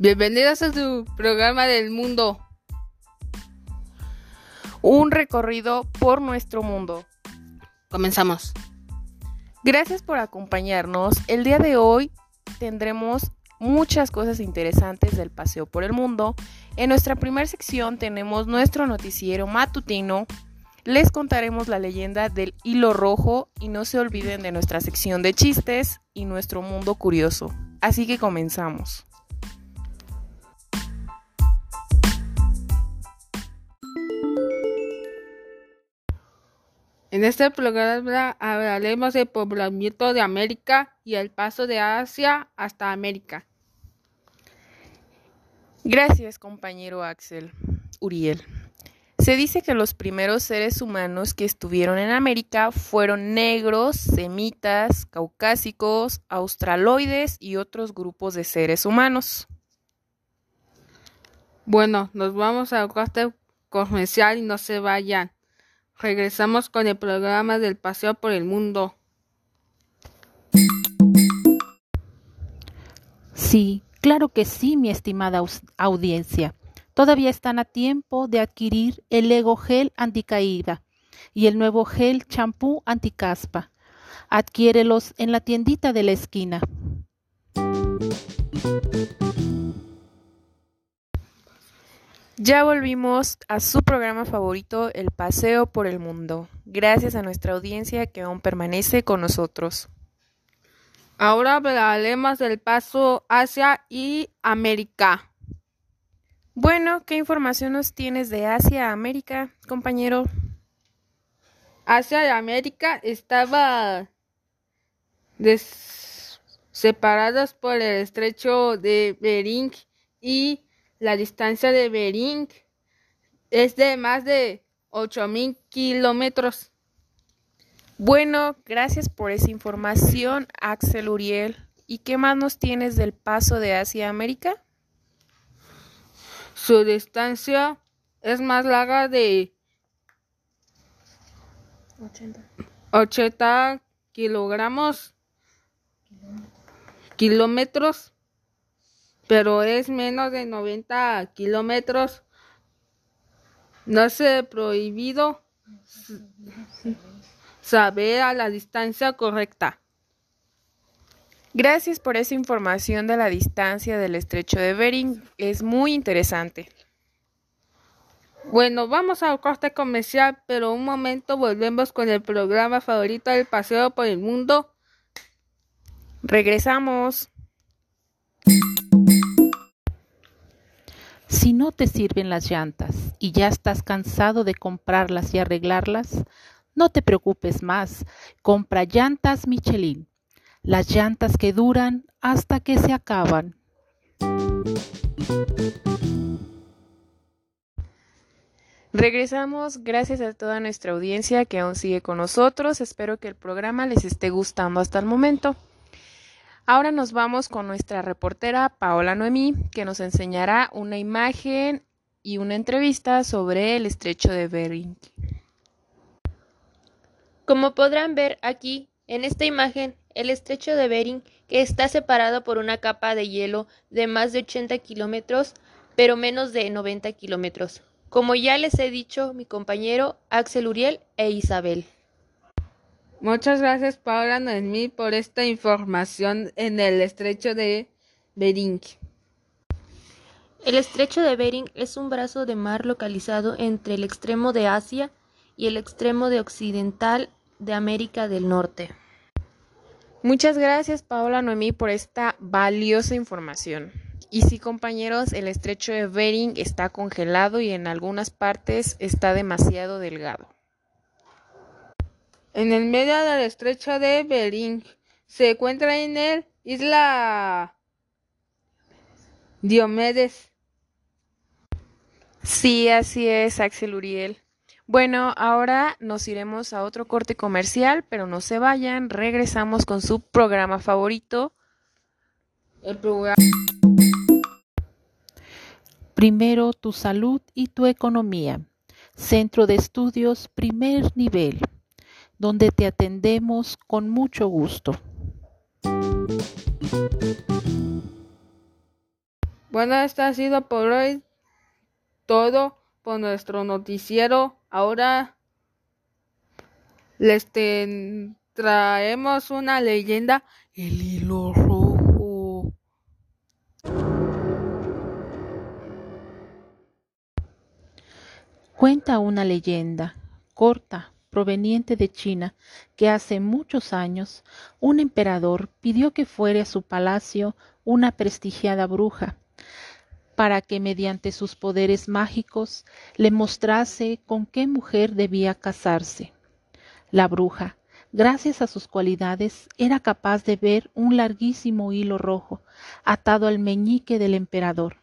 Bienvenidos a su programa del mundo. Un recorrido por nuestro mundo. Comenzamos. Gracias por acompañarnos. El día de hoy tendremos muchas cosas interesantes del paseo por el mundo. En nuestra primera sección tenemos nuestro noticiero matutino. Les contaremos la leyenda del hilo rojo y no se olviden de nuestra sección de chistes y nuestro mundo curioso. Así que comenzamos. En este programa hablaremos del poblamiento de América y el paso de Asia hasta América. Gracias, compañero Axel Uriel. Se dice que los primeros seres humanos que estuvieron en América fueron negros, semitas, caucásicos, australoides y otros grupos de seres humanos. Bueno, nos vamos a corte comercial y no se vayan. Regresamos con el programa del paseo por el mundo. Sí, claro que sí, mi estimada audiencia. Todavía están a tiempo de adquirir el Lego Gel Anticaída y el nuevo Gel Champú Anticaspa. Adquiérelos en la tiendita de la esquina. Ya volvimos a su programa favorito, El Paseo por el Mundo. Gracias a nuestra audiencia que aún permanece con nosotros. Ahora hablaremos del paso Asia y América. Bueno, ¿qué información nos tienes de Asia América, compañero? Asia y América estaban separados por el estrecho de Bering y la distancia de Bering es de más de 8.000 kilómetros. Bueno, gracias por esa información, Axel Uriel. ¿Y qué más nos tienes del paso de Asia a América? Su distancia es más larga de 80, 80 kilogramos kilómetros pero es menos de 90 kilómetros. No se prohibido saber a la distancia correcta. Gracias por esa información de la distancia del estrecho de Bering. Es muy interesante. Bueno, vamos al corte comercial, pero un momento volvemos con el programa favorito del paseo por el mundo. Regresamos. Si no te sirven las llantas y ya estás cansado de comprarlas y arreglarlas, no te preocupes más. Compra llantas Michelin. Las llantas que duran hasta que se acaban. Regresamos gracias a toda nuestra audiencia que aún sigue con nosotros. Espero que el programa les esté gustando hasta el momento. Ahora nos vamos con nuestra reportera Paola Noemí, que nos enseñará una imagen y una entrevista sobre el estrecho de Bering. Como podrán ver aquí en esta imagen, el estrecho de Bering, que está separado por una capa de hielo de más de 80 kilómetros, pero menos de 90 kilómetros. Como ya les he dicho mi compañero Axel Uriel e Isabel. Muchas gracias Paula Noemí por esta información en el estrecho de Bering. El estrecho de Bering es un brazo de mar localizado entre el extremo de Asia y el extremo de occidental de América del Norte. Muchas gracias Paola Noemí por esta valiosa información. Y sí, compañeros, el estrecho de Bering está congelado y en algunas partes está demasiado delgado. En el medio del estrecho de Bering se encuentra en el isla Diomedes. Sí, así es, Axel Uriel. Bueno, ahora nos iremos a otro corte comercial, pero no se vayan, regresamos con su programa favorito. El programa. Primero tu salud y tu economía. Centro de Estudios Primer Nivel, donde te atendemos con mucho gusto. Bueno, esto ha sido por hoy todo por nuestro noticiero. Ahora les traemos una leyenda, el hilo rojo. Cuenta una leyenda corta proveniente de China que hace muchos años un emperador pidió que fuera a su palacio una prestigiada bruja para que mediante sus poderes mágicos le mostrase con qué mujer debía casarse. La bruja, gracias a sus cualidades, era capaz de ver un larguísimo hilo rojo atado al meñique del emperador,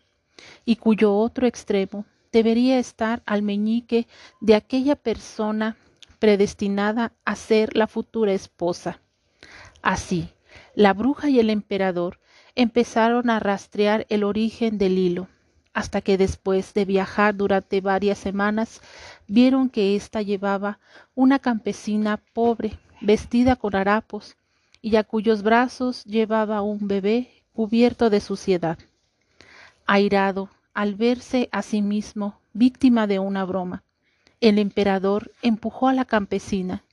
y cuyo otro extremo debería estar al meñique de aquella persona predestinada a ser la futura esposa. Así, la bruja y el emperador empezaron a rastrear el origen del hilo, hasta que después de viajar durante varias semanas vieron que ésta llevaba una campesina pobre, vestida con harapos, y a cuyos brazos llevaba un bebé cubierto de suciedad. Airado al verse a sí mismo víctima de una broma, el emperador empujó a la campesina,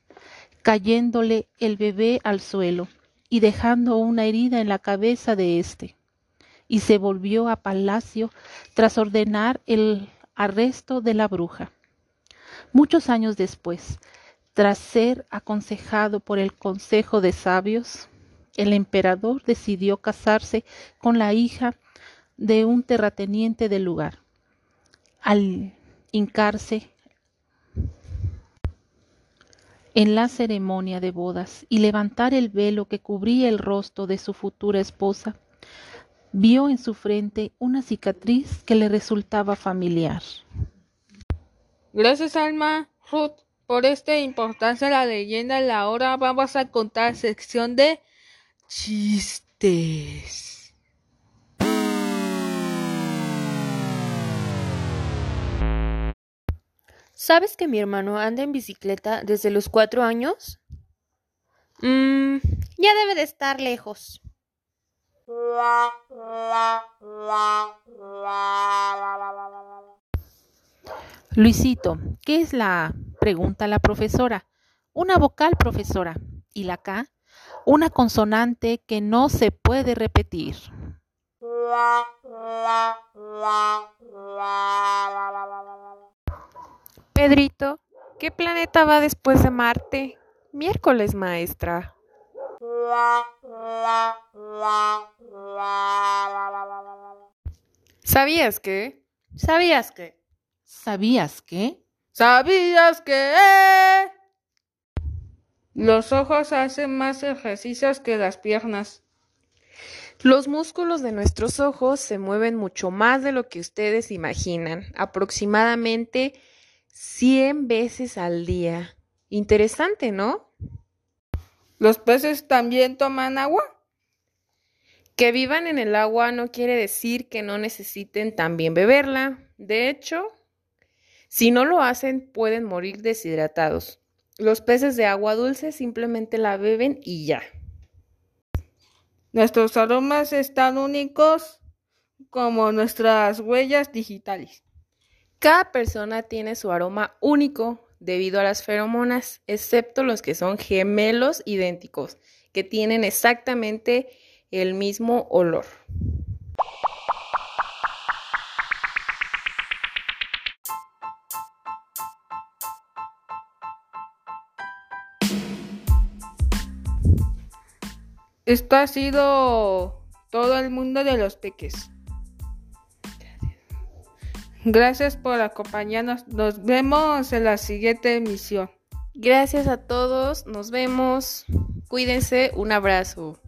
cayéndole el bebé al suelo y dejando una herida en la cabeza de éste, y se volvió a palacio tras ordenar el arresto de la bruja. Muchos años después, tras ser aconsejado por el Consejo de Sabios, el emperador decidió casarse con la hija de un terrateniente del lugar. Al hincarse en la ceremonia de bodas y levantar el velo que cubría el rostro de su futura esposa, vio en su frente una cicatriz que le resultaba familiar. Gracias, Alma Ruth, por esta importancia de la leyenda. Ahora vamos a contar sección de chistes. ¿Sabes que mi hermano anda en bicicleta desde los cuatro años? Mmm, ya debe de estar lejos. Luisito, ¿qué es la A? Pregunta la profesora. Una vocal, profesora. ¿Y la K? Una consonante que no se puede repetir. Pedrito, ¿qué planeta va después de Marte? Miércoles, maestra. ¿Sabías que? ¿Sabías que? ¿Sabías que? ¿Sabías que? Los ojos hacen más ejercicios que las piernas. Los músculos de nuestros ojos se mueven mucho más de lo que ustedes imaginan, aproximadamente 100 veces al día. Interesante, ¿no? ¿Los peces también toman agua? Que vivan en el agua no quiere decir que no necesiten también beberla. De hecho, si no lo hacen pueden morir deshidratados. Los peces de agua dulce simplemente la beben y ya. Nuestros aromas están únicos como nuestras huellas digitales. Cada persona tiene su aroma único debido a las feromonas, excepto los que son gemelos idénticos, que tienen exactamente el mismo olor. Esto ha sido todo el mundo de los peques. Gracias por acompañarnos. Nos vemos en la siguiente emisión. Gracias a todos. Nos vemos. Cuídense. Un abrazo.